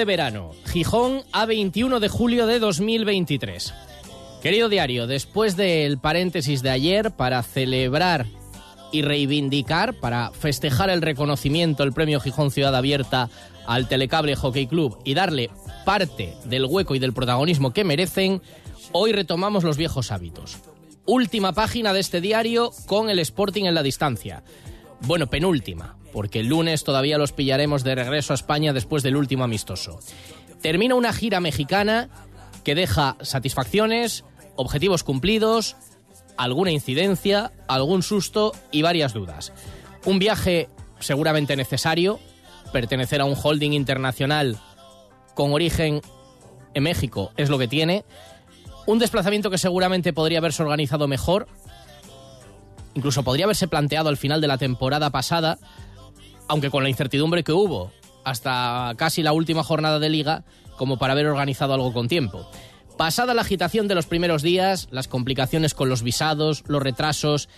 De verano, Gijón a 21 de julio de 2023. Querido diario, después del paréntesis de ayer para celebrar y reivindicar, para festejar el reconocimiento, el premio Gijón Ciudad Abierta al Telecable Hockey Club y darle parte del hueco y del protagonismo que merecen, hoy retomamos los viejos hábitos. Última página de este diario con el Sporting en la distancia. Bueno, penúltima, porque el lunes todavía los pillaremos de regreso a España después del último amistoso. Termina una gira mexicana que deja satisfacciones, objetivos cumplidos, alguna incidencia, algún susto y varias dudas. Un viaje seguramente necesario, pertenecer a un holding internacional con origen en México es lo que tiene. Un desplazamiento que seguramente podría haberse organizado mejor, incluso podría haberse planteado al final de la temporada pasada, aunque con la incertidumbre que hubo hasta casi la última jornada de liga, como para haber organizado algo con tiempo. Pasada la agitación de los primeros días, las complicaciones con los visados, los retrasos,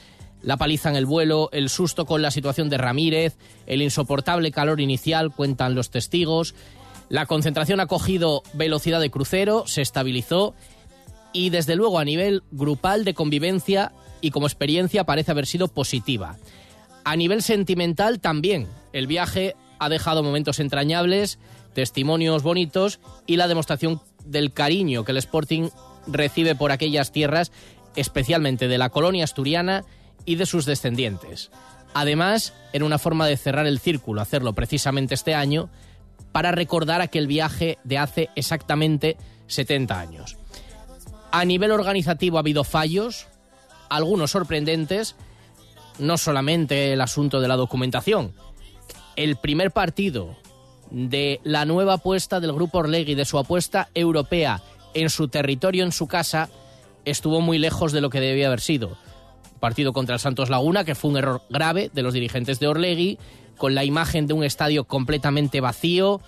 la paliza en el vuelo, el susto con la situación de Ramírez, el insoportable calor inicial, cuentan los testigos, la concentración ha cogido velocidad de crucero, se estabilizó y desde luego a nivel grupal de convivencia y como experiencia parece haber sido positiva. A nivel sentimental también. El viaje ha dejado momentos entrañables, testimonios bonitos y la demostración del cariño que el Sporting recibe por aquellas tierras, especialmente de la colonia asturiana y de sus descendientes. Además, era una forma de cerrar el círculo, hacerlo precisamente este año, para recordar aquel viaje de hace exactamente 70 años. A nivel organizativo ha habido fallos, algunos sorprendentes, no solamente el asunto de la documentación. El primer partido de la nueva apuesta del Grupo Orlegui, de su apuesta europea en su territorio, en su casa, estuvo muy lejos de lo que debía haber sido. Partido contra el Santos Laguna, que fue un error grave de los dirigentes de Orlegui, con la imagen de un estadio completamente vacío,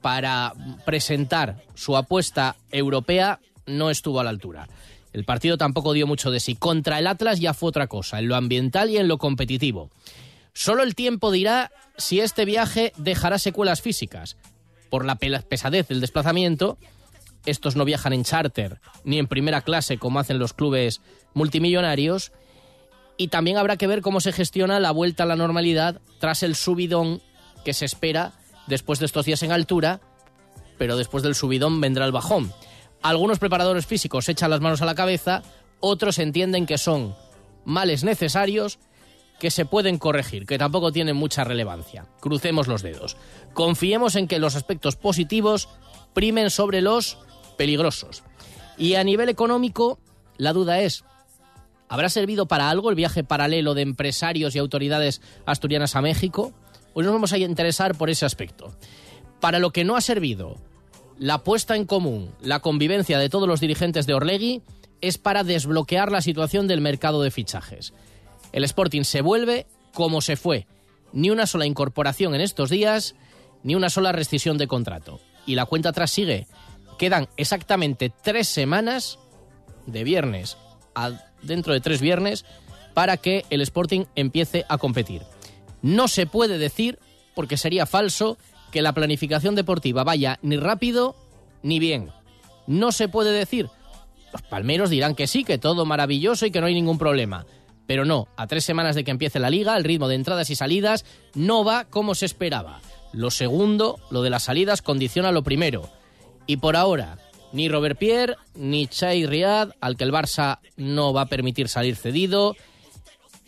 para presentar su apuesta europea, no estuvo a la altura. El partido tampoco dio mucho de sí. Contra el Atlas ya fue otra cosa, en lo ambiental y en lo competitivo. Solo el tiempo dirá si este viaje dejará secuelas físicas. Por la pesadez del desplazamiento, estos no viajan en charter ni en primera clase como hacen los clubes multimillonarios. Y también habrá que ver cómo se gestiona la vuelta a la normalidad tras el subidón que se espera después de estos días en altura, pero después del subidón vendrá el bajón. Algunos preparadores físicos echan las manos a la cabeza, otros entienden que son males necesarios que se pueden corregir, que tampoco tienen mucha relevancia. Crucemos los dedos. Confiemos en que los aspectos positivos primen sobre los peligrosos. Y a nivel económico, la duda es, ¿habrá servido para algo el viaje paralelo de empresarios y autoridades asturianas a México? Hoy nos vamos a interesar por ese aspecto. Para lo que no ha servido, la puesta en común, la convivencia de todos los dirigentes de Orlegui es para desbloquear la situación del mercado de fichajes. El Sporting se vuelve como se fue. Ni una sola incorporación en estos días, ni una sola rescisión de contrato. Y la cuenta atrás sigue. Quedan exactamente tres semanas de viernes a dentro de tres viernes para que el Sporting empiece a competir. No se puede decir, porque sería falso, que la planificación deportiva vaya ni rápido ni bien. No se puede decir. Los palmeros dirán que sí, que todo maravilloso y que no hay ningún problema. Pero no, a tres semanas de que empiece la liga, el ritmo de entradas y salidas no va como se esperaba. Lo segundo, lo de las salidas, condiciona lo primero. Y por ahora, ni Robert Pierre, ni Chay Riad, al que el Barça no va a permitir salir cedido,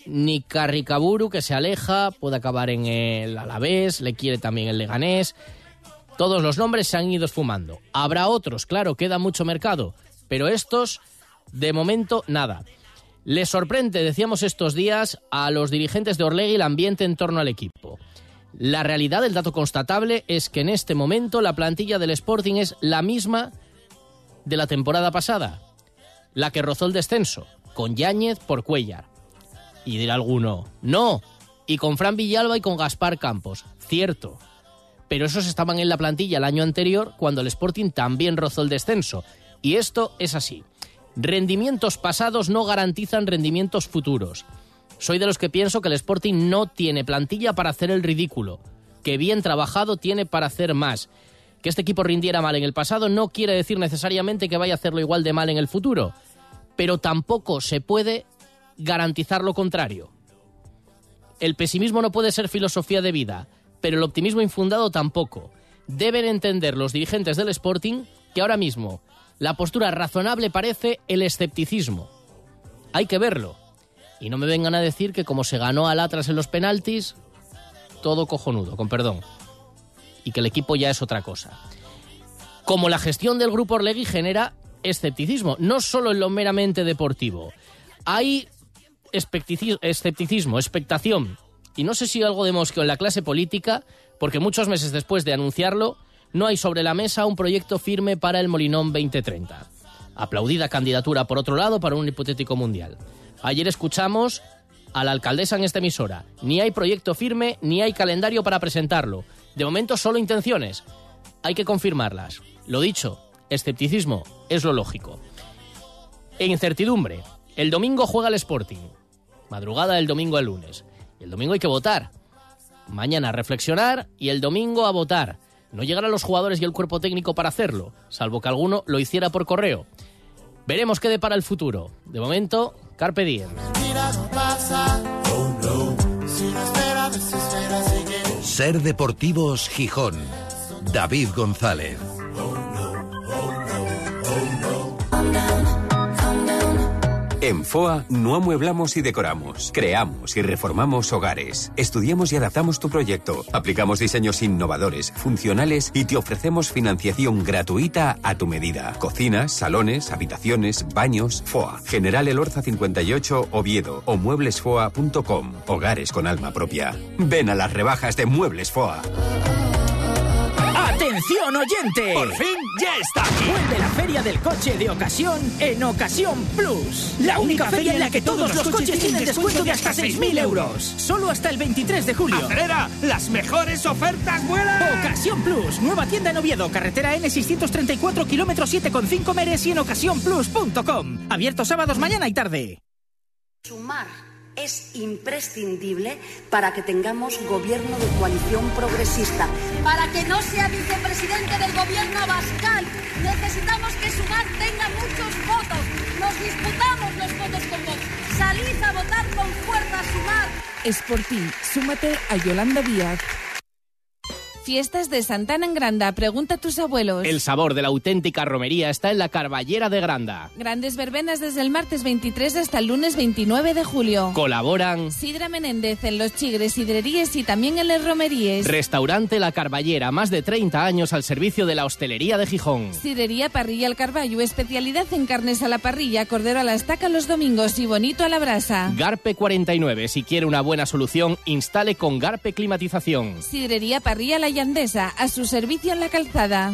ni Carricaburu, que se aleja, puede acabar en el Alavés, le quiere también el Leganés. Todos los nombres se han ido esfumando. Habrá otros, claro, queda mucho mercado, pero estos, de momento, nada. Le sorprende, decíamos estos días, a los dirigentes de Orlegui el ambiente en torno al equipo. La realidad del dato constatable es que en este momento la plantilla del Sporting es la misma de la temporada pasada, la que rozó el descenso, con Yáñez por Cuellar. Y dirá alguno, no, y con Fran Villalba y con Gaspar Campos. Cierto. Pero esos estaban en la plantilla el año anterior cuando el Sporting también rozó el descenso. Y esto es así. Rendimientos pasados no garantizan rendimientos futuros. Soy de los que pienso que el Sporting no tiene plantilla para hacer el ridículo, que bien trabajado tiene para hacer más. Que este equipo rindiera mal en el pasado no quiere decir necesariamente que vaya a hacerlo igual de mal en el futuro, pero tampoco se puede garantizar lo contrario. El pesimismo no puede ser filosofía de vida, pero el optimismo infundado tampoco. Deben entender los dirigentes del Sporting que ahora mismo la postura razonable parece el escepticismo. Hay que verlo. Y no me vengan a decir que como se ganó al Atlas en los penaltis, todo cojonudo, con perdón. Y que el equipo ya es otra cosa. Como la gestión del grupo Orlegui genera escepticismo, no solo en lo meramente deportivo. Hay escepticismo, expectación. Y no sé si algo de mosqueo en la clase política, porque muchos meses después de anunciarlo, no hay sobre la mesa un proyecto firme para el Molinón 2030. Aplaudida candidatura, por otro lado, para un hipotético mundial. Ayer escuchamos a la alcaldesa en esta emisora. Ni hay proyecto firme, ni hay calendario para presentarlo. De momento solo intenciones. Hay que confirmarlas. Lo dicho, escepticismo es lo lógico. En incertidumbre, el domingo juega el Sporting. Madrugada del domingo al lunes. El domingo hay que votar. Mañana reflexionar y el domingo a votar. No llegarán los jugadores y el cuerpo técnico para hacerlo, salvo que alguno lo hiciera por correo. Veremos qué depara el futuro. De momento, Carpe Diem. Ser Deportivos Gijón. David González. En FOA no amueblamos y decoramos, creamos y reformamos hogares. Estudiamos y adaptamos tu proyecto. Aplicamos diseños innovadores, funcionales y te ofrecemos financiación gratuita a tu medida. Cocinas, salones, habitaciones, baños. FOA. General Elorza 58 Oviedo o mueblesfoa.com. Hogares con alma propia. Ven a las rebajas de Muebles FOA. ¡Atención oyente! ¡Por fin ya está aquí! Vuelve la feria del coche de ocasión en Ocasión Plus. La única feria en la que todos los coches tienen descuento de hasta 6.000 euros. Solo hasta el 23 de julio. ¡Acelera! ¡Las mejores ofertas vuelan! Ocasión Plus. Nueva tienda en Oviedo. Carretera N634 kilómetros 7,5 meres y en ocasiónplus.com. Abierto sábados mañana y tarde. Sumar es imprescindible para que tengamos gobierno de coalición progresista. Para que no sea vicepresidente del gobierno Abascal, necesitamos que Sumar tenga muchos votos. Nos disputamos los votos con Vox. Salid a votar con fuerza Sumar. Es por ti. Súmate a Yolanda Díaz. Fiestas de Santana en Granda. Pregunta a tus abuelos. El sabor de la auténtica romería está en la Carballera de Granda. Grandes verbenas desde el martes 23 hasta el lunes 29 de julio. Colaboran Sidra Menéndez en Los Chigres Sidreríes y también en Les Romeríes. Restaurante La Carballera, más de 30 años al servicio de la hostelería de Gijón. Sidrería Parrilla al Carballo, especialidad en carnes a la parrilla, cordero a la estaca los domingos y bonito a la brasa. Garpe 49, si quiere una buena solución, instale con Garpe Climatización. Sidrería Parrilla La A su servicio en la calzada.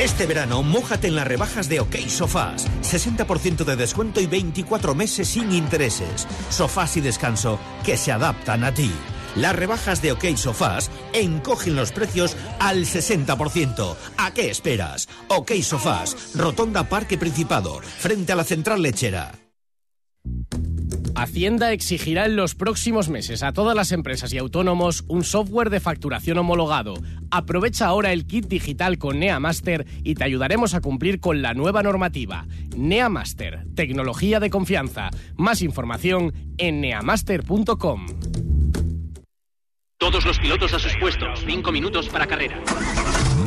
Este verano, mójate en las rebajas de OK Sofás. 60% de descuento y 24 meses sin intereses. Sofás y descanso que se adaptan a ti. Las rebajas de OK Sofás encogen los precios al 60%. ¿A qué esperas? OK Sofás, Rotonda Parque Principado, frente a la central lechera. Hacienda exigirá en los próximos meses a todas las empresas y autónomos un software de facturación homologado. Aprovecha ahora el kit digital con NeaMaster y te ayudaremos a cumplir con la nueva normativa. NeaMaster, tecnología de confianza. Más información en neamaster.com. Todos los pilotos a sus puestos. Cinco minutos para carrera.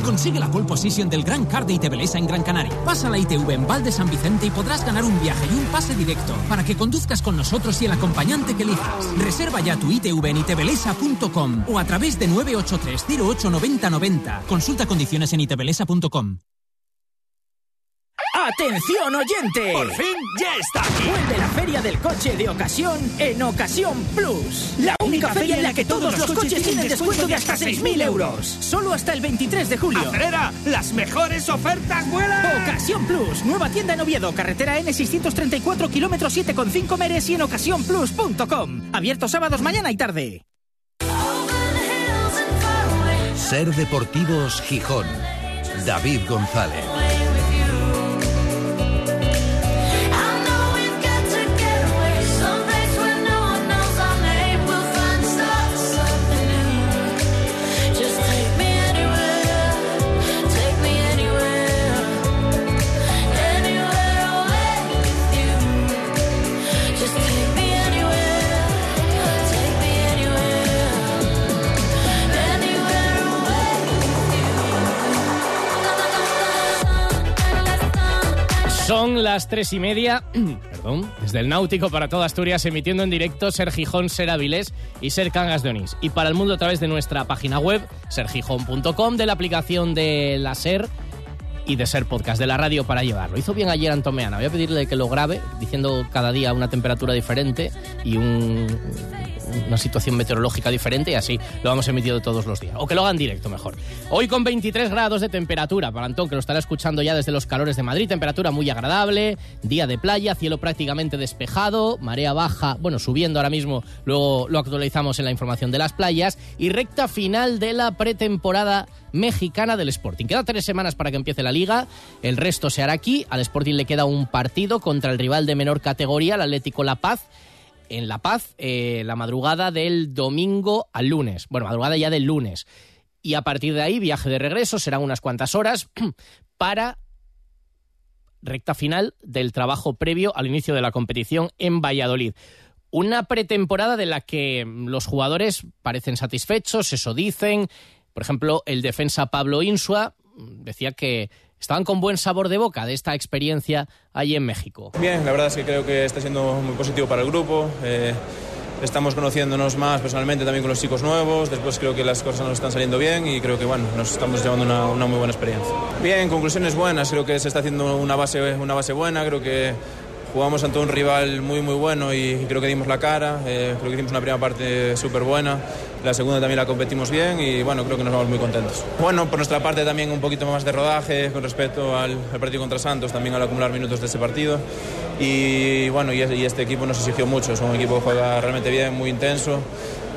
Consigue la pole position del Gran Car de ITBLESA en Gran Canaria. Pasa la ITV en Val de San Vicente y podrás ganar un viaje y un pase directo para que conduzcas con nosotros y el acompañante que elijas. Reserva ya tu ITV en itbelesa.com o a través de 983 08 90 90. Consulta condiciones en itbelesa.com. ¡Atención oyente! ¡Por fin ya está aquí! Vuelve la feria del coche de ocasión en Ocasión Plus. La única feria en la que todos los coches tienen descuento de hasta 6.000 euros. Solo hasta el 23 de julio. ¡Acelera! ¡Las mejores ofertas vuelan! Ocasión Plus, nueva tienda en Oviedo, carretera N634, kilómetro 7,5 Meres y en ocasiónplus.com. Abierto sábados, mañana y tarde. Ser Deportivos Gijón. David González. Son las tres y media, perdón, desde el Náutico para toda Asturias, emitiendo en directo Ser Gijón, Ser Avilés y Ser Cangas de Onís. Y para el mundo a través de nuestra página web, sergijón.com, de la aplicación de la Ser y de Ser Podcast, de la radio para llevarlo. Hizo bien ayer Antomeana, voy a pedirle que lo grabe, diciendo cada día una temperatura diferente y un, una situación meteorológica diferente y así lo vamos emitiendo todos los días. O que lo hagan directo mejor. Hoy con 23 grados de temperatura, para Antón, que lo estará escuchando ya desde los calores de Madrid, temperatura muy agradable, día de playa, cielo prácticamente despejado, marea baja, bueno, subiendo ahora mismo, luego lo actualizamos en la información de las playas y recta final de la pretemporada mexicana del Sporting. Queda tres semanas para que empiece la liga, el resto se hará aquí, al Sporting le queda un partido contra el rival de menor categoría, el Atlético La Paz, en La Paz eh, la madrugada del domingo al lunes. Bueno, madrugada ya del lunes. Y a partir de ahí, viaje de regreso, serán unas cuantas horas para recta final del trabajo previo al inicio de la competición en Valladolid. Una pretemporada de la que los jugadores parecen satisfechos, eso dicen. Por ejemplo, el defensa Pablo Insua decía que estaban con buen sabor de boca de esta experiencia allí en México. Bien, la verdad es que creo que está siendo muy positivo para el grupo. Eh, estamos conociéndonos más personalmente también con los chicos nuevos. Después creo que las cosas nos están saliendo bien y creo que bueno, nos estamos llevando una, una muy buena experiencia. Bien, conclusiones buenas. Creo que se está haciendo una base, una base buena. Creo que jugamos ante un rival muy muy bueno y creo que dimos la cara, eh, creo que hicimos una primera parte súper buena, la segunda también la competimos bien y bueno, creo que nos vamos muy contentos. Bueno, por nuestra parte también un poquito más de rodaje con respecto al, al partido contra Santos, también al acumular minutos de ese partido y bueno, y, y este equipo nos exigió mucho, es un equipo que juega realmente bien, muy intenso.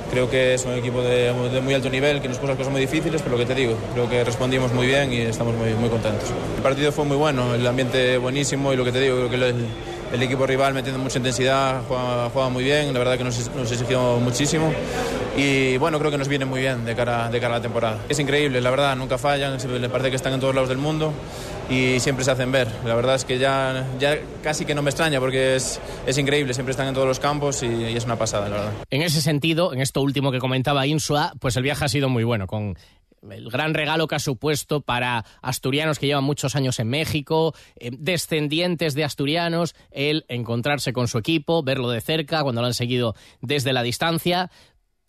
Creo que es un equipo de, de, muy alto nivel, que nos puso cosas muy difíciles, pero lo que te digo, creo que respondimos muy bien y estamos muy, muy contentos. El partido fue muy bueno, el ambiente buenísimo y lo que te digo, creo que el, el equipo rival metiendo mucha intensidad, juega, juega, muy bien, la verdad que nos, nos, exigió muchísimo y bueno, creo que nos viene muy bien de cara, de cara a la temporada. Es increíble, la verdad, nunca fallan, me parece que están en todos lados del mundo y siempre se hacen ver. La verdad es que ya, ya casi que no me extraña porque es, es increíble, siempre están en todos los campos y, y, es una pasada, la verdad. En ese sentido, en esto último que comentaba Insua, pues el viaje ha sido muy bueno, con el gran regalo que ha supuesto para asturianos que llevan muchos años en México, eh, descendientes de asturianos, el encontrarse con su equipo, verlo de cerca cuando lo han seguido desde la distancia.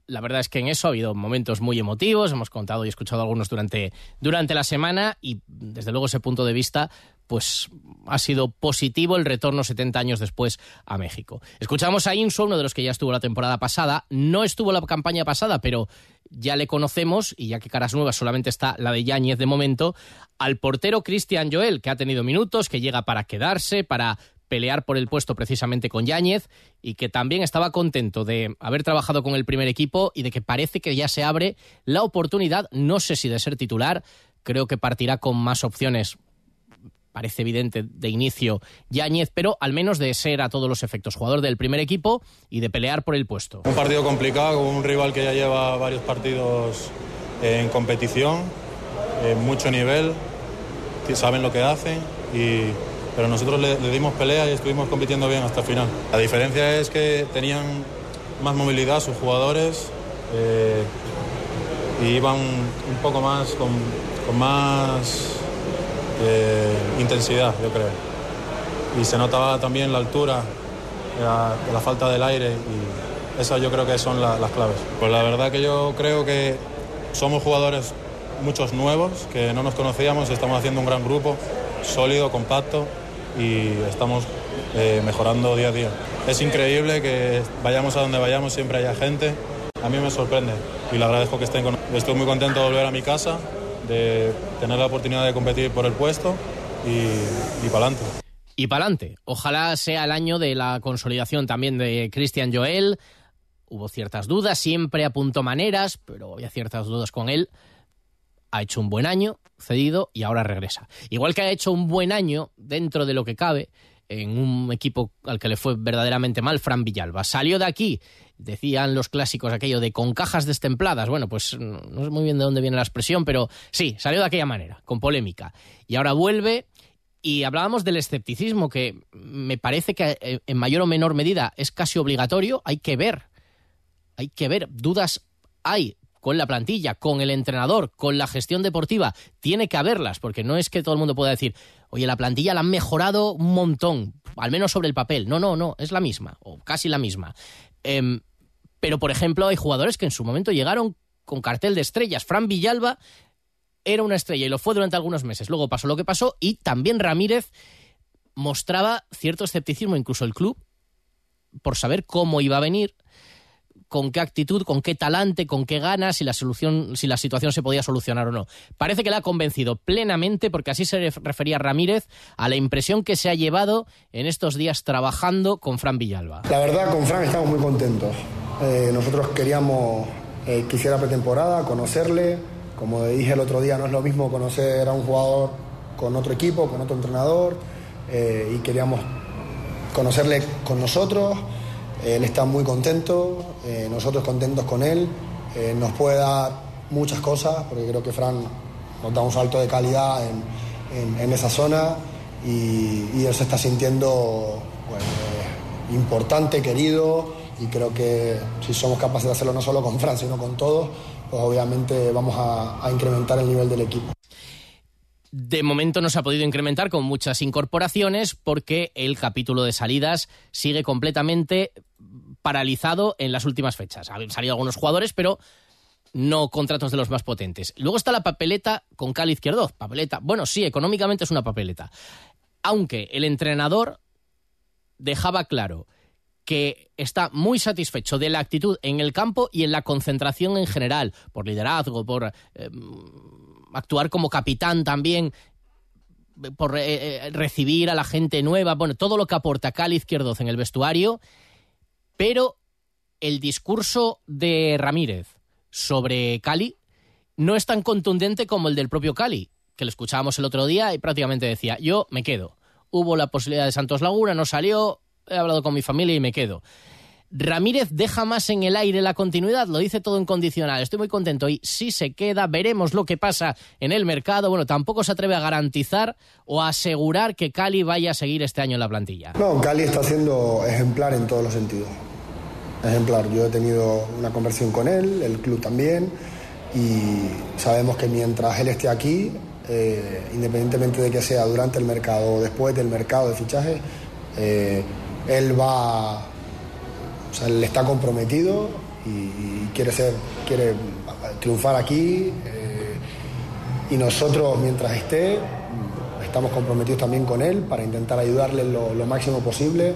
La verdad es que en eso ha habido momentos muy emotivos, hemos contado y escuchado algunos durante, durante la semana y desde luego ese punto de vista pues ha sido positivo el retorno 70 años después a México. Escuchamos a Inso, uno de los que ya estuvo la temporada pasada, no estuvo la campaña pasada, pero ya le conocemos, y ya que caras nuevas solamente está la de Yáñez de momento, al portero Cristian Joel, que ha tenido minutos, que llega para quedarse, para pelear por el puesto precisamente con Yáñez y que también estaba contento de haber trabajado con el primer equipo y de que parece que ya se abre la oportunidad, no sé si de ser titular, creo que partirá con más opciones parece evidente de inicio Yáñez, pero al menos de ser a todos los efectos jugador del primer equipo y de pelear por el puesto. Un partido complicado, un rival que ya lleva varios partidos en competición, en mucho nivel, saben lo que hacen y pero nosotros le, le, dimos pelea y estuvimos compitiendo bien hasta el final. La diferencia es que tenían más movilidad sus jugadores eh, y iban un poco más con, con más intensidad, yo creo. Y se notaba también la altura, la, la falta del aire y esas yo creo que son la, las claves. Pues la verdad que yo creo que somos jugadores muchos nuevos que no nos conocíamos, estamos haciendo un gran grupo, sólido, compacto y estamos eh, mejorando día a día. Es increíble que vayamos a donde vayamos, siempre haya gente. A mí me sorprende y le agradezco que estén con Estoy muy contento de volver a mi casa, de tener la oportunidad de competir por el puesto y, y para adelante. Y para adelante. Ojalá sea el año de la consolidación también de Cristian Joel. Hubo ciertas dudas, siempre apuntó maneras, pero había ciertas dudas con él. Ha hecho un buen año, cedido, y ahora regresa. Igual que ha hecho un buen año, dentro de lo que cabe, en un equipo al que le fue verdaderamente mal, Fran Villalba. Salió de aquí, decían los clásicos aquello de con cajas destempladas. Bueno, pues no sé muy bien de dónde viene la expresión, pero sí, salió de aquella manera, con polémica. Y ahora vuelve y hablábamos del escepticismo, que me parece que eh, en mayor o menor medida es casi obligatorio. Hay que ver, hay que ver, dudas hay con la plantilla, con el entrenador, con la gestión deportiva. Tiene que haberlas, porque no es que todo el mundo pueda decir, oye, la plantilla la han mejorado un montón, al menos sobre el papel. No, no, no, es la misma, o casi la misma. Em, pero, por ejemplo, hay jugadores que en su momento llegaron con cartel de estrellas. Fran Villalba era una estrella y lo fue durante algunos meses. Luego pasó lo que pasó y también Ramírez mostraba cierto escepticismo, incluso el club, por saber cómo iba a venir, con qué actitud, con qué talante, con qué ganas, si la solución, si la situación se podía solucionar o no. Parece que le ha convencido plenamente, porque así se refería Ramírez a la impresión que se ha llevado en estos días trabajando con Fran Villalba. La verdad, con Fran estamos muy contentos. Eh, nosotros queríamos eh, que hiciera pretemporada, conocerle. Como dije el otro día, no es lo mismo conocer a un jugador con otro equipo, con otro entrenador, eh, y queríamos conocerle con nosotros él está muy contento, eh, nosotros contentos con él. Eh, nos puede dar muchas cosas, porque creo que Fran nos da un salto de calidad en, esa zona y, él se está sintiendo importante, querido y creo que si somos capaces de hacerlo no solo con Fran, sino con todos, pues obviamente vamos a incrementar el nivel del equipo. De momento no se ha podido incrementar con muchas incorporaciones porque el capítulo de salidas sigue completamente paralizado en las últimas fechas. Han salido algunos jugadores, pero no contratos de los más potentes. Luego está la papeleta con Cali Izquierdo. Papeleta, bueno, sí, económicamente es una papeleta. Aunque el entrenador dejaba claro que está muy satisfecho de la actitud en el campo y en la concentración en general, por liderazgo, por eh, actuar como capitán también, por eh, eh, recibir a la gente nueva, bueno, todo lo que aporta Cali Izquierdoz en el vestuario, pero el discurso de Ramírez sobre Cali no es tan contundente como el del propio Cali, que lo escuchábamos el otro día y prácticamente decía, yo me quedo. Hubo la posibilidad de Santos Laguna, no salió, he hablado con mi familia y me quedo. Ramírez deja más en el aire la continuidad, lo dice todo en condicional. Estoy muy contento y si se queda, veremos lo que pasa en el mercado. Bueno, tampoco se atreve a garantizar o a asegurar que Cali vaya a seguir este año en la plantilla. No, Cali está siendo ejemplar en todos los sentidos. Ejemplar. Yo he tenido una conversión con él, el club también, y sabemos que mientras él esté aquí, eh, independientemente de que sea durante el mercado o después del mercado de fichaje, eh, él va o sea, él está comprometido y, quiere, ser, quiere triunfar aquí. Eh, y nosotros, mientras esté, estamos comprometidos también con él para intentar ayudarle lo, máximo posible,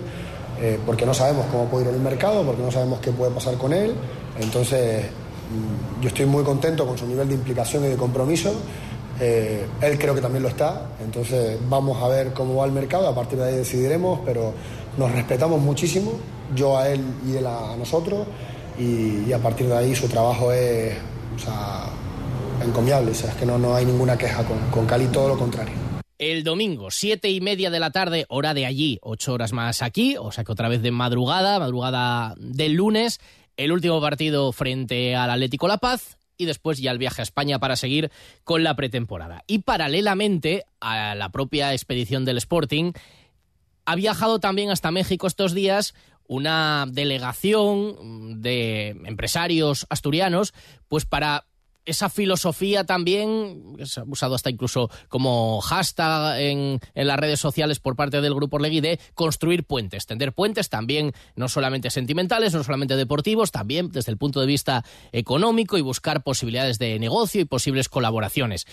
eh, porque no sabemos cómo puede ir en el mercado, porque no sabemos qué puede pasar con él. Entonces, mm, yo estoy muy contento con su nivel de implicación y de compromiso. Eh, él creo que también lo está, entonces vamos a ver cómo va el mercado, a partir de ahí decidiremos, pero nos respetamos muchísimo yo a él y él a, nosotros, y, a partir de ahí su trabajo es encomiable, es que no, no hay ninguna queja con, con Cali, todo lo contrario. El domingo, siete y media de la tarde, hora de allí, ocho horas más aquí, o sea que otra vez de madrugada, madrugada del lunes, el último partido frente al Atlético La Paz y después ya el viaje a España para seguir con la pretemporada. Y paralelamente a la propia expedición del Sporting, ha viajado también hasta México estos días una delegación de empresarios asturianos, pues para esa filosofía también, se ha usado hasta incluso como hashtag en, las redes sociales por parte del Grupo Orlegui, de construir puentes, tender puentes también no solamente sentimentales, no solamente deportivos, también desde el punto de vista económico y buscar posibilidades de negocio y posibles colaboraciones.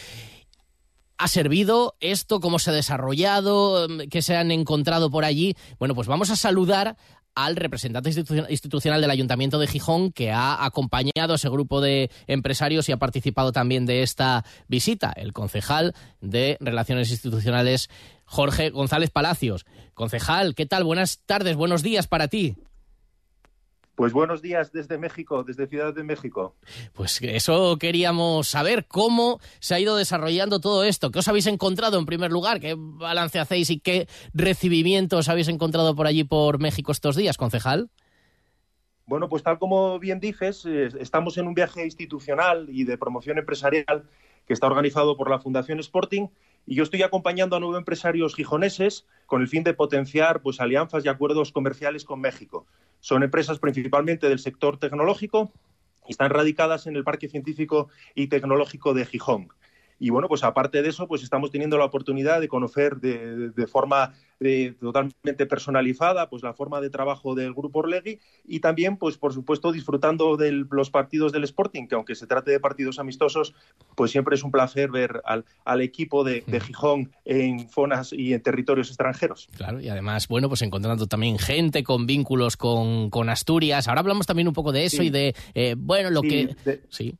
Ha servido esto, cómo se ha desarrollado, qué se han encontrado por allí. Bueno, pues vamos a saludar al representante institucional del Ayuntamiento de Gijón que ha acompañado a ese grupo de empresarios y ha participado también de esta visita, el concejal de Relaciones Institucionales Jorge González Palacios. Concejal, ¿qué tal? Buenas tardes, buenos días para ti. Pues buenos días desde México, desde Ciudad de México. Pues eso queríamos saber, cómo se ha ido desarrollando todo esto. ¿Qué os habéis encontrado en primer lugar? ¿Qué balance hacéis y qué recibimientos habéis encontrado por allí por México estos días, concejal? Bueno, pues tal como bien dices, estamos en un viaje institucional y de promoción empresarial que está organizado por la Fundación Sporting y yo estoy acompañando a nueve empresarios gijoneses con el fin de potenciar pues, alianzas y acuerdos comerciales con México. Son empresas principalmente del sector tecnológico y están radicadas en el Parque Científico y Tecnológico de Gijón. Y bueno, pues aparte de eso, pues estamos teniendo la oportunidad de conocer de, forma eh, totalmente personalizada pues la forma de trabajo del Grupo Orlegui y también, pues por supuesto, disfrutando de los partidos del Sporting, que aunque se trate de partidos amistosos, pues siempre es un placer ver al, al equipo de, de, Gijón en zonas y en territorios extranjeros. Claro, y además, bueno, pues encontrando también gente con vínculos con, con Asturias. Ahora hablamos también un poco de eso y de, eh, bueno, lo que... sí.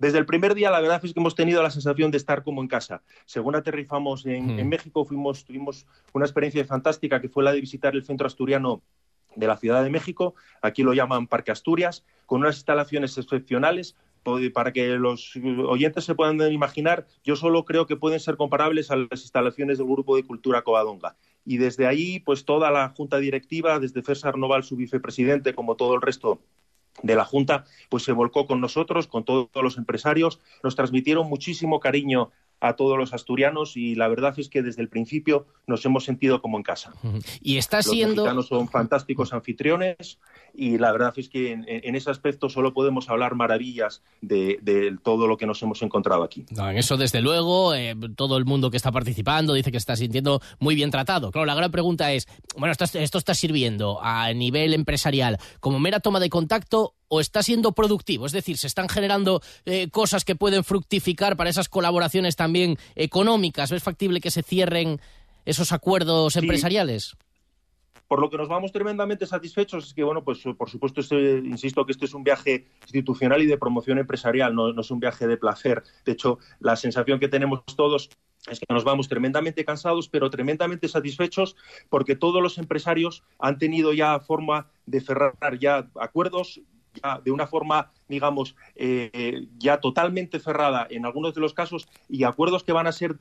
Desde el primer día, la verdad es que hemos tenido la sensación de estar como en casa. Según aterrizamos en, México, fuimos, tuvimos una experiencia fantástica que fue la de visitar el centro asturiano de la Ciudad de México, aquí lo llaman Parque Asturias, con unas instalaciones excepcionales. Para que los oyentes se puedan imaginar, yo solo creo que pueden ser comparables a las instalaciones del Grupo de Cultura Covadonga. Y desde ahí, pues toda la junta directiva, desde César Noval, su vicepresidente, como todo el resto de la Junta, pues se volcó con nosotros, con todos los empresarios, nos transmitieron muchísimo cariño a todos los asturianos y la verdad es que desde el principio nos hemos sentido como en casa. Y está siendo... Los son fantásticos anfitriones y la verdad es que en, ese aspecto solo podemos hablar maravillas de, todo lo que nos hemos encontrado aquí. en eso desde luego, eh, todo el mundo que está participando dice que está sintiendo muy bien tratado. Claro, la gran pregunta es, bueno, esto, esto está sirviendo a nivel empresarial como mera toma de contacto o está siendo productivo? Es decir, ¿se están generando eh, cosas que pueden fructificar para esas colaboraciones también económicas? ¿Es factible que se cierren esos acuerdos empresariales? Por lo que nos vamos tremendamente satisfechos es que, bueno, pues por supuesto, este, insisto que este es un viaje institucional y de promoción empresarial, no, no es un viaje de placer. De hecho, la sensación que tenemos todos es que nos vamos tremendamente cansados, pero tremendamente satisfechos porque todos los empresarios han tenido ya forma de cerrar ya acuerdos ya de una forma, digamos, eh, ya totalmente cerrada en algunos de los casos y acuerdos que van a ser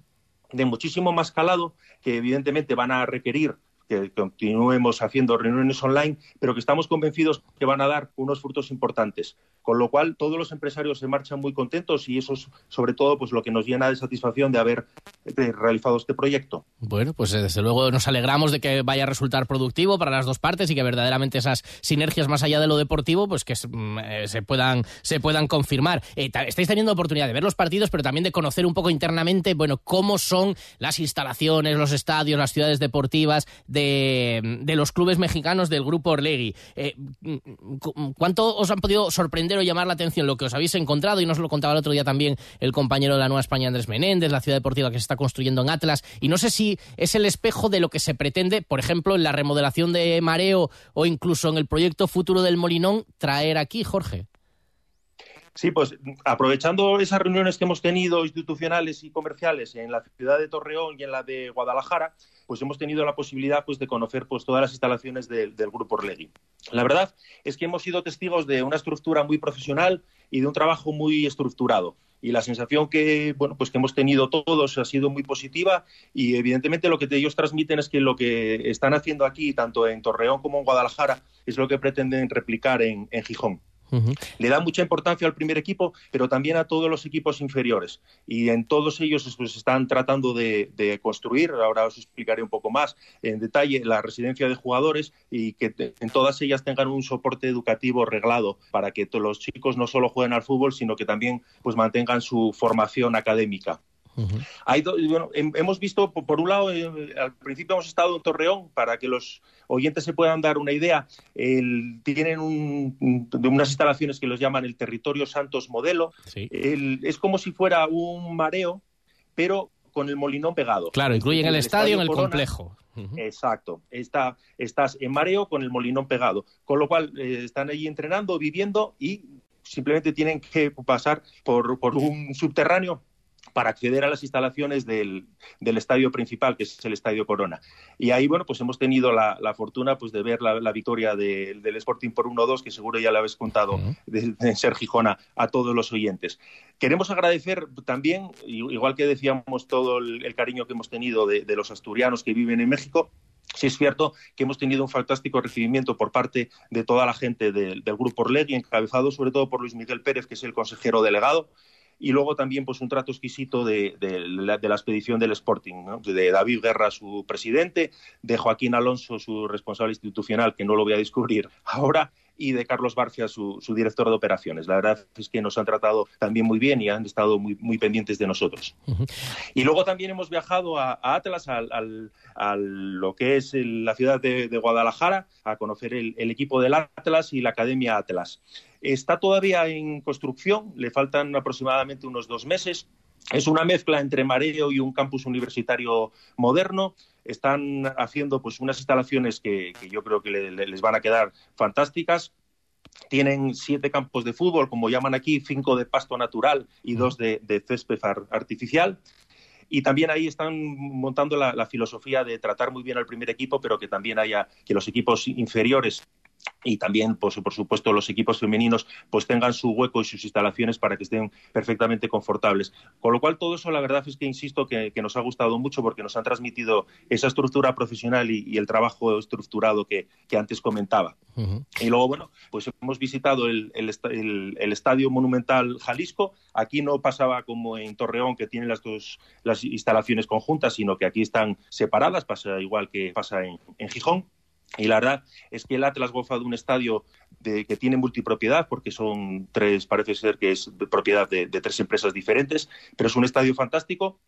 de muchísimo más calado, que evidentemente van a requerir que continuemos haciendo reuniones online, pero que estamos convencidos que van a dar unos frutos importantes. Con lo cual, todos los empresarios se marchan muy contentos y eso es, sobre todo, pues lo que nos llena de satisfacción de haber realizado este proyecto. Bueno, pues eh, desde luego nos alegramos de que vaya a resultar productivo para las dos partes y que verdaderamente esas sinergias más allá de lo deportivo, pues que mm, eh, se puedan se puedan confirmar. Eh, estáis teniendo oportunidad de ver los partidos, pero también de conocer un poco internamente, bueno, cómo son las instalaciones, los estadios, las ciudades deportivas de, los clubes mexicanos del grupo Orlegui. Mm, ¿Cuánto os han podido sorprender llamar la atención lo que os habéis encontrado, y nos lo contaba el otro día también el compañero de la Nueva España, Andrés Menéndez, la ciudad deportiva que se está construyendo en Atlas, y no sé si es el espejo de lo que se pretende, por ejemplo, en la remodelación de Mareo o incluso en el proyecto futuro del Molinón, traer aquí, Jorge. Sí, pues aprovechando esas reuniones que hemos tenido institucionales y comerciales en la ciudad de Torreón y en la de Guadalajara, pues hemos tenido la posibilidad pues, de conocer pues, todas las instalaciones del Grupo Orlegui. La verdad es que hemos sido testigos de una estructura muy profesional y de un trabajo muy estructurado. Y la sensación que, bueno, pues que hemos tenido todos ha sido muy positiva y evidentemente lo que ellos transmiten es que lo que están haciendo aquí, tanto en Torreón como en Guadalajara, es lo que pretenden replicar en Gijón. Le da mucha importancia al primer equipo, pero también a todos los equipos inferiores. Y en todos ellos pues, están tratando de, construir, ahora os explicaré un poco más en detalle, la residencia de jugadores y que en todas ellas tengan un soporte educativo reglado para que los chicos no solo jueguen al fútbol, sino que también pues, mantengan su formación académica bueno, hemos visto, por un lado, eh, al principio hemos estado en Torreón, para que los oyentes se puedan dar una idea, tienen unas instalaciones que los llaman el Territorio Santos Modelo. es como si fuera un mareo, pero con el Molinón pegado. Claro, incluyen el, estadio en el complejo. Exacto. Está, estás en mareo con el Molinón pegado. Con lo cual eh, están allí entrenando, viviendo y simplemente tienen que pasar por, por un subterráneo para acceder a las instalaciones del, del, estadio principal, que es el Estadio Corona. Y ahí, bueno, pues hemos tenido la, la fortuna pues, de ver la, la victoria de, del Sporting por 1-2, que seguro ya le habéis contado uh -huh. de, de, Ser Gijona a todos los oyentes. Queremos agradecer también, igual que decíamos todo el, el cariño que hemos tenido de, de los asturianos que viven en México, Sí es cierto que hemos tenido un fantástico recibimiento por parte de toda la gente de, del Grupo Orlegui, encabezado sobre todo por Luis Miguel Pérez, que es el consejero delegado, y luego también pues un trato exquisito de, de, la, la, expedición del Sporting, ¿no? de David Guerra, su presidente, de Joaquín Alonso, su responsable institucional, que no lo voy a descubrir ahora, y de Carlos Barcia, su, su, director de operaciones. La verdad es que nos han tratado también muy bien y han estado muy, muy pendientes de nosotros. Uh -huh. Y luego también hemos viajado a, a Atlas, al, al, a lo que es el, la ciudad de, de, Guadalajara, a conocer el, el equipo del Atlas y la Academia Atlas. Está todavía en construcción, le faltan aproximadamente unos dos meses. Es una mezcla entre mareo y un campus universitario moderno. Están haciendo pues unas instalaciones que, yo creo que le, le, les van a quedar fantásticas. Tienen siete campos de fútbol, como llaman aquí, cinco de pasto natural y dos de, de césped artificial. Y también ahí están montando la, la, filosofía de tratar muy bien al primer equipo, pero que también haya que los equipos inferiores y también, pues, por supuesto, los equipos femeninos pues tengan su hueco y sus instalaciones para que estén perfectamente confortables. Con lo cual, todo eso, la verdad es que insisto que, que nos ha gustado mucho porque nos han transmitido esa estructura profesional y, y el trabajo estructurado que, que antes comentaba. Uh -huh. Y luego, bueno, pues hemos visitado el, el, el, el, Estadio Monumental Jalisco. Aquí no pasaba como en Torreón, que tiene las dos las instalaciones conjuntas, sino que aquí están separadas, pasa igual que pasa en, en Gijón y la verdad es que el Atlas goza de un estadio que tiene multipropiedad, porque son tres, parece ser que es propiedad de, tres empresas diferentes, pero es un estadio fantástico.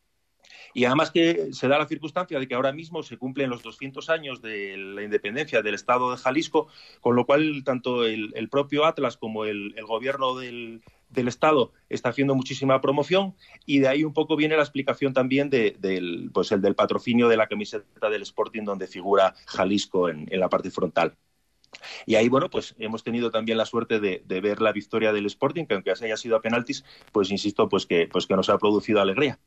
Y además que se da la circunstancia de que ahora mismo se cumplen los 200 años de la independencia del Estado de Jalisco, con lo cual tanto el, propio Atlas como el gobierno del, del Estado está haciendo muchísima promoción y de ahí un poco viene la explicación también de, del, pues el del patrocinio de la camiseta del Sporting donde figura Jalisco en la parte frontal. Y ahí, bueno, pues hemos tenido también la suerte de, ver la victoria del Sporting, que aunque haya sido a penaltis, pues insisto, pues que, pues que nos ha producido alegría.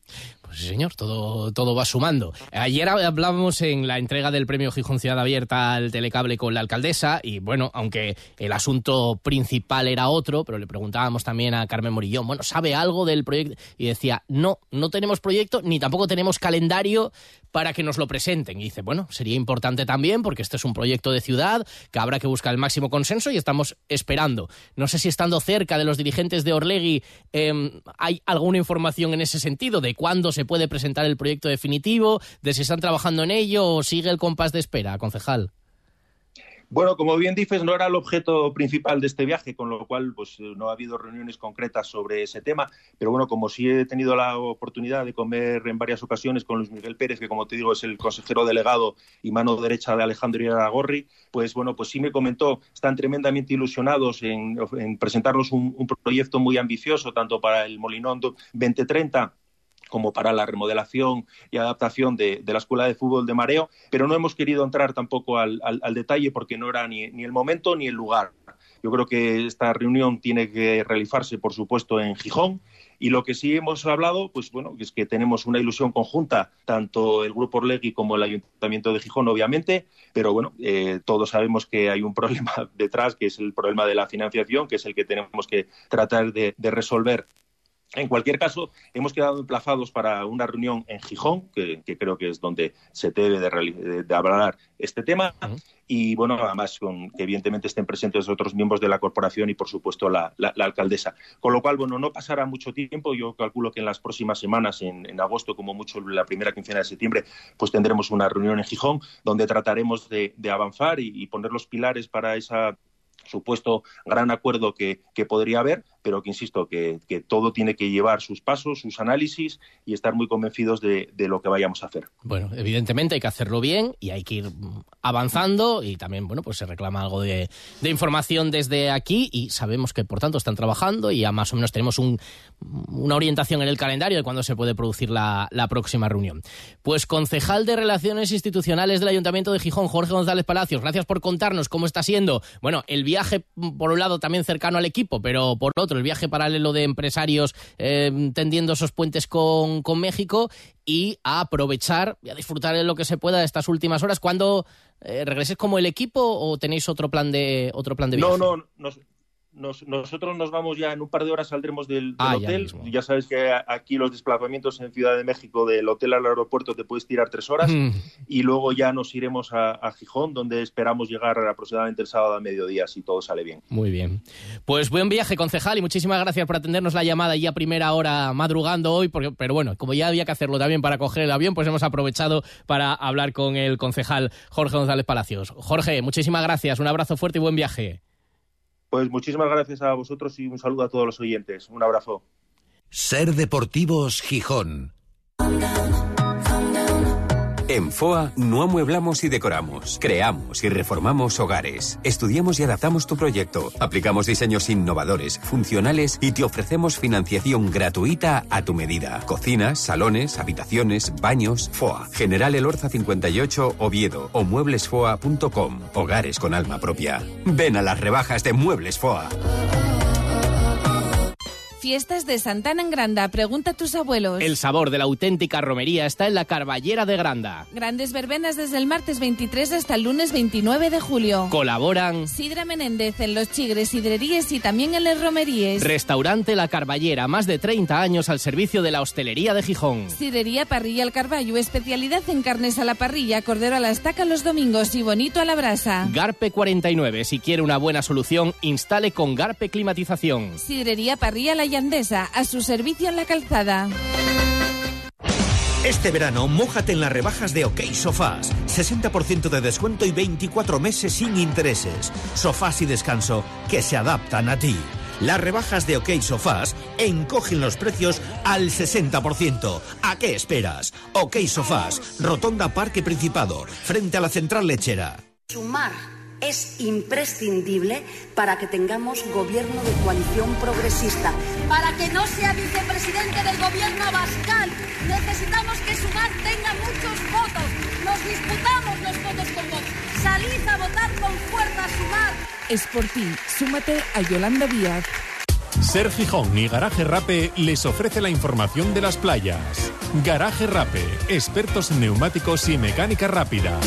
Pues sí, señor, todo, todo va sumando. Ayer hablábamos en la entrega del premio Gijón Ciudad Abierta al Telecable con la alcaldesa, y bueno, aunque el asunto principal era otro, pero le preguntábamos también a Carmen Morillón, bueno, ¿sabe algo del proyecto? Y decía, no, no tenemos proyecto, ni tampoco tenemos calendario para que nos lo presenten. Y dice, bueno, sería importante también, porque este es un proyecto de ciudad, que habrá que buscar el máximo consenso y estamos esperando. No sé si estando cerca de los dirigentes de Orlegui eh, hay alguna información en ese sentido, de cuándo se puede presentar el proyecto definitivo, de si están trabajando en ello o sigue el compás de espera, concejal. Bueno, como bien dices, no era el objeto principal de este viaje, con lo cual pues, no ha habido reuniones concretas sobre ese tema, pero bueno, como sí he tenido la oportunidad de comer en varias ocasiones con Luis Miguel Pérez, que como te digo es el consejero delegado y mano derecha de Alejandro Iragorri, pues bueno, pues sí me comentó, están tremendamente ilusionados en, en presentarnos un, un proyecto muy ambicioso, tanto para el Molinón 2030 como para la remodelación y adaptación de, la escuela de fútbol de Mareo, pero no hemos querido entrar tampoco al, al, al detalle porque no era ni, el momento ni el lugar. Yo creo que esta reunión tiene que realizarse, por supuesto, en Gijón. Y lo que sí hemos hablado, pues bueno, es que tenemos una ilusión conjunta, tanto el Grupo Orlegui como el Ayuntamiento de Gijón, obviamente, pero bueno, eh, todos sabemos que hay un problema detrás, que es el problema de la financiación, que es el que tenemos que tratar de resolver en cualquier caso, hemos quedado emplazados para una reunión en Gijón, que, que creo que es donde se debe de, de, de hablar este tema. Uh -huh. Y bueno, además, con, que evidentemente estén presentes otros miembros de la corporación y, por supuesto, la, la, la, alcaldesa. Con lo cual, bueno, no pasará mucho tiempo. Yo calculo que en las próximas semanas, en, en agosto, como mucho la primera quincena de septiembre, pues tendremos una reunión en Gijón donde trataremos de, de avanzar y, y poner los pilares para esa supuesto gran acuerdo que, que, podría haber, pero que insisto, que, todo tiene que llevar sus pasos, sus análisis y estar muy convencidos de, lo que vayamos a hacer. Bueno, evidentemente hay que hacerlo bien y hay que ir avanzando y también, bueno, pues se reclama algo de, información desde aquí y sabemos que, por tanto, están trabajando y ya más o menos tenemos un, una orientación en el calendario de cuándo se puede producir la, la, próxima reunión. Pues concejal de Relaciones Institucionales del Ayuntamiento de Gijón, Jorge González Palacios, gracias por contarnos cómo está siendo, bueno, el viaje, por un lado, también cercano al equipo, pero por otro, el viaje paralelo de empresarios eh, tendiendo esos puentes con, con México y a aprovechar y a disfrutar de lo que se pueda de estas últimas horas. ¿Cuándo eh, regreses como el equipo o tenéis otro plan de otro plan de viaje? No, no, nos, nos, nosotros nos vamos ya en un par de horas saldremos del, del ah, hotel. Ya, ya, sabes que aquí los desplazamientos en Ciudad de México del hotel al aeropuerto te puedes tirar tres horas mm. y luego ya nos iremos a, a, Gijón donde esperamos llegar aproximadamente el sábado a mediodía si todo sale bien. Muy bien. Pues buen viaje concejal y muchísimas gracias por atendernos la llamada ya a primera hora madrugando hoy, porque, pero bueno, como ya había que hacerlo también para coger el avión, pues hemos aprovechado para hablar con el concejal Jorge González Palacios. Jorge, muchísimas gracias, un abrazo fuerte y buen viaje. Pues muchísimas gracias a vosotros y un saludo a todos los oyentes. Un abrazo. Ser Deportivos Gijón. En FOA no amueblamos y decoramos, creamos y reformamos hogares, estudiamos y adaptamos tu proyecto, aplicamos diseños innovadores, funcionales y te ofrecemos financiación gratuita a tu medida. Cocinas, salones, habitaciones, baños, FOA. General Elorza 58 Oviedo o mueblesfoa.com. Hogares con alma propia. Ven a las rebajas de Muebles FOA. Fiestas de Santana en Granda. Pregunta a tus abuelos. El sabor de la auténtica romería está en la Carballera de Granda. Grandes verbenas desde el martes 23 hasta el lunes 29 de julio. Colaboran Sidra Menéndez en Los Chigres Sidreríes y también en Les Romeríes. Restaurante La Carballera, más de 30 años al servicio de la hostelería de Gijón. Sidrería Parrilla al Carballo, especialidad en carnes a la parrilla, cordero a la estaca los domingos y bonito a la brasa. Garpe 49, si quiere una buena solución, instale con Garpe Climatización. Sidrería Parrilla La Andesa, a su servicio en la calzada. Este verano, mójate en las rebajas de OK Sofás. 60% de descuento y 24 meses sin intereses. Sofás y descanso que se adaptan a ti. Las rebajas de OK Sofás encogen los precios al 60%. ¿A qué esperas? OK Sofás, Rotonda Parque Principado, frente a la central lechera. Sumar es imprescindible para que tengamos gobierno de coalición progresista. Para que no sea vicepresidente del gobierno Abascal, necesitamos que Sumar tenga muchos votos. Nos disputamos los votos con Vox. Salid a votar con fuerza Sumar. Es por ti. Súmate a Yolanda Díaz. Ser Gijón y Garaje Rape les ofrece la información de las playas. Garaje Rape, expertos en neumáticos y mecánica rápida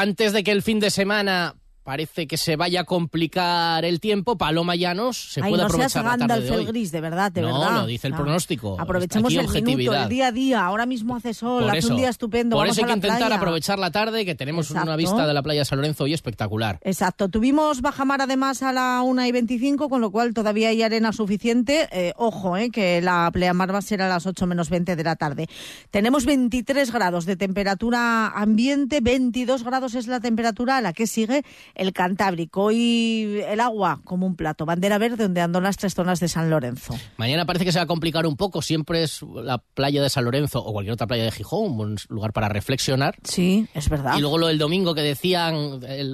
antes de que el fin de semana parece que se vaya a complicar el tiempo, Paloma Llanos se Ay, puede no aprovechar seas la tarde de hoy. el gris, de verdad, de no, verdad. lo dice el No. pronóstico. Aprovechemos Aquí el minuto, objetividad. el día a día. Ahora mismo hace sol, hace un día estupendo. Por vamos eso hay que intentar playa. aprovechar la tarde, que tenemos una vista de la playa San Lorenzo hoy espectacular. Exacto, tuvimos bajamar además a la 1 y 25, con lo cual todavía hay arena suficiente. Eh, ojo, eh, que la pleamar va a ser a las 8 menos 20 de la tarde. Tenemos 23 grados de temperatura ambiente, 22 grados es la temperatura a la que sigue el Cantábrico. Y el agua como un plato, bandera verde ondeando las tres zonas de San Lorenzo. Mañana parece que se va a complicar un poco. Siempre es la playa de San Lorenzo o cualquier otra playa de Gijón, un buen lugar para reflexionar. Sí, es verdad. Y luego lo del domingo que decían eh,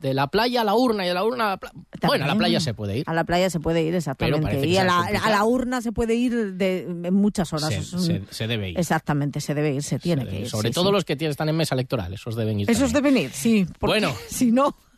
de la playa a la urna y de la urna a la playa. Bueno, a la playa se puede ir. A la playa se puede ir, exactamente. Y a la, complicar. a la urna se puede ir de, en muchas horas. Se, Es un- se- se debe ir. Exactamente, se debe ir, se tiene Se que ir. Sobre sí, todo sí. los que están en mesa electoral, esos deben ir. Esos también. deben ir, sí. porque Bueno. si no.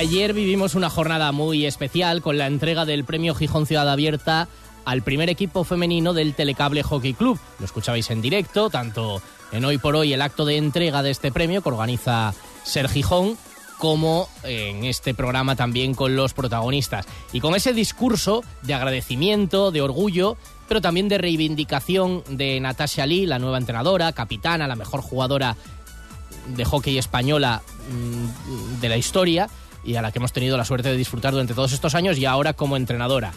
Ayer vivimos una jornada muy especial con la entrega del premio Gijón Ciudad Abierta al primer equipo femenino del Telecable Hockey Club. Lo escuchabais en directo, tanto en Hoy por Hoy el acto de entrega de este premio que organiza Ser Gijón como en este programa también con los protagonistas. Y con ese discurso de agradecimiento, de orgullo, pero también de reivindicación de Natasha Lee, la nueva entrenadora, capitana, la mejor jugadora de hockey española mm, de la historia y a la que hemos tenido la suerte de disfrutar durante todos estos años y ahora como entrenadora.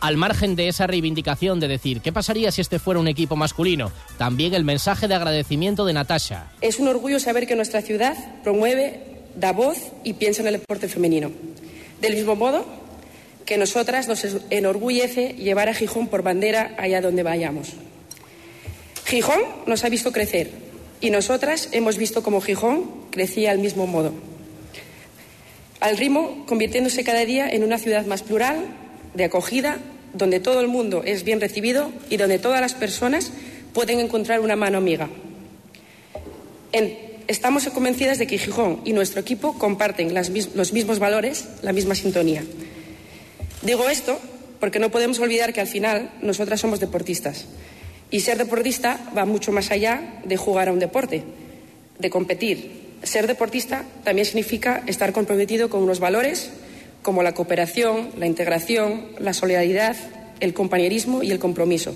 Al margen de esa reivindicación de decir, ¿qué pasaría si este fuera un equipo masculino? También el mensaje de agradecimiento de Natasha. Es un orgullo saber que nuestra ciudad promueve, da voz y piensa en el deporte femenino. Del mismo modo que nosotras nos enorgullece llevar a Gijón por bandera allá donde vayamos. Gijón nos ha visto crecer y nosotras hemos visto cómo Gijón crecía al mismo modo. Al ritmo, convirtiéndose cada día en una ciudad más plural, de acogida, donde todo el mundo es bien recibido y donde todas las personas pueden encontrar una mano amiga. estamos convencidas de que Gijón y nuestro equipo comparten los mismos valores, la misma sintonía. Digo esto porque no podemos olvidar que al final nosotras somos deportistas. Y ser deportista va mucho más allá de jugar a un deporte, de competir. Ser deportista también significa estar comprometido con unos valores como la cooperación, la integración, la solidaridad, el compañerismo y el compromiso.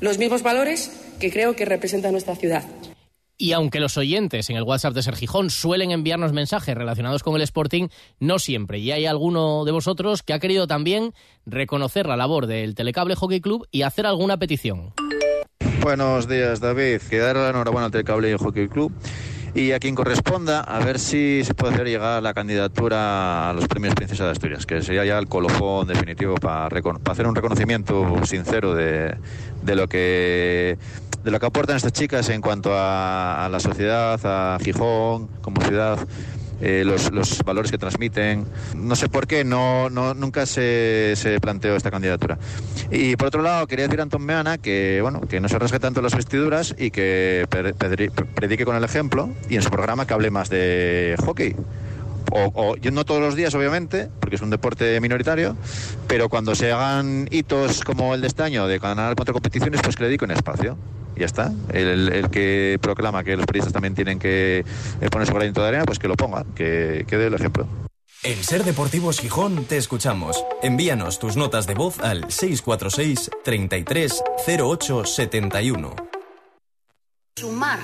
Los mismos valores que creo que representa nuestra ciudad. Y aunque los oyentes en el WhatsApp de Sergijón suelen enviarnos mensajes relacionados con el Sporting, no siempre. Y hay alguno de vosotros que ha querido también reconocer la labor del Telecable Hockey Club y hacer alguna petición. Buenos días, David. Quedar la enhorabuena al Telecable Hockey Club y a quien corresponda, a ver si se puede hacer llegar la candidatura a los premios Princesa de Asturias, que sería ya el colofón definitivo para, hacer un reconocimiento sincero de, lo que de lo que aportan estas chicas en cuanto a la sociedad, a Gijón como ciudad eh, los, los, valores que transmiten. No sé por qué, no, no nunca se, se, planteó esta candidatura. Y por otro lado, quería decir a Antón Meana que, bueno, que no se rasgue tanto las vestiduras y que predique con el ejemplo y en su programa que hable más de hockey. O, o, no todos los días, obviamente, porque es un deporte minoritario, pero cuando se hagan hitos como el de este año, de ganar contra competiciones, pues que le dedique un espacio ya está. El, que proclama que los periodistas también tienen que eh, poner su granito de arena, pues que lo ponga, que, que dé el ejemplo. En Ser Deportivos Gijón te escuchamos. Envíanos tus notas de voz al 646 33 08 71. Sumar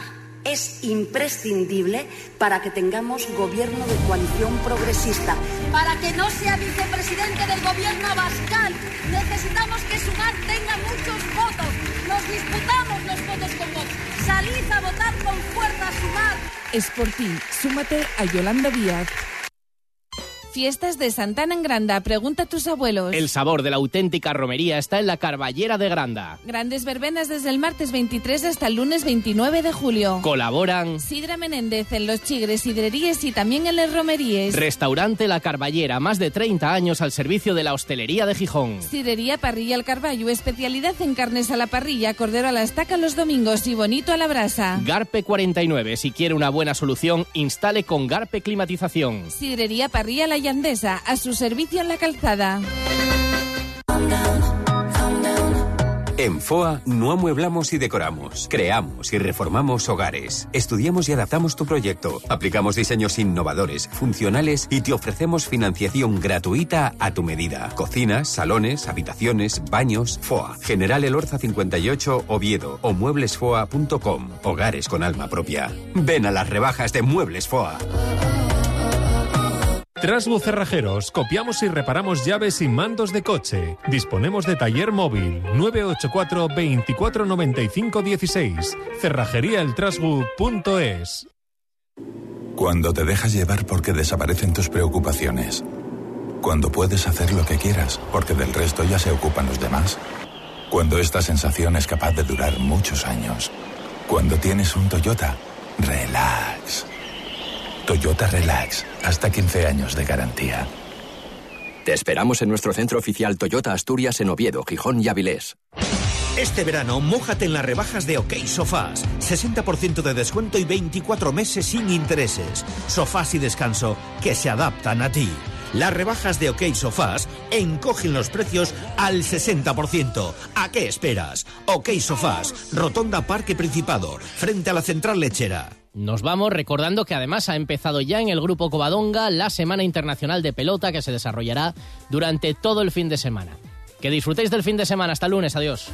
es imprescindible para que tengamos gobierno de coalición progresista. Para que no sea vicepresidente del gobierno Abascal, necesitamos que Sumar tenga muchos votos. Nos disputamos los votos con Vox. Salid a votar con fuerza Sumar. Es por ti. Súmate a Yolanda Díaz. Fiestas de Santana en Granda. Pregunta a tus abuelos. El sabor de la auténtica romería está en la Carballera de Granda. Grandes verbenas desde el martes 23 hasta el lunes 29 de julio. Colaboran Sidra Menéndez en Los Chigres, Sidreríes y también en Les Romeríes. Restaurante La Carballera, más de 30 años al servicio de la hostelería de Gijón. Sidrería Parrilla al Carballo, especialidad en carnes a la parrilla, cordero a la estaca los domingos y bonito a la brasa. Garpe 49, si quiere una buena solución, instale con Garpe Climatización. Sidrería Parrilla La A su servicio en la calzada. En FOA no amueblamos y decoramos, creamos y reformamos hogares, estudiamos y adaptamos tu proyecto, aplicamos diseños innovadores, funcionales y te ofrecemos financiación gratuita a tu medida. Cocinas, salones, habitaciones, baños, FOA. General Elorza 58 Oviedo o mueblesfoa.com. Hogares con alma propia. Ven a las rebajas de Muebles FOA. Trasbu Cerrajeros, copiamos y reparamos llaves y mandos de coche. Disponemos de taller móvil 984 2495 16. Cerrajeríaeltrasbu.es. Cuando te dejas llevar porque desaparecen tus preocupaciones. Cuando puedes hacer lo que quieras porque del resto ya se ocupan los demás. Cuando esta sensación es capaz de durar muchos años. Cuando tienes un Toyota, relax. Toyota Relax, hasta 15 años de garantía. Te esperamos en nuestro centro oficial Toyota Asturias en Oviedo, Gijón y Avilés. Este verano, mójate en las rebajas de OK Sofás. 60% de descuento y 24 meses sin intereses. Sofás y descanso que se adaptan a ti. Las rebajas de OK Sofás encogen los precios al 60%. ¿A qué esperas? OK Sofás, Rotonda Parque Principado, frente a la central lechera. Nos vamos recordando que además ha empezado ya en el Grupo Covadonga la Semana Internacional de Pelota que se desarrollará durante todo el fin de semana. Que disfrutéis del fin de semana. Hasta lunes. Adiós.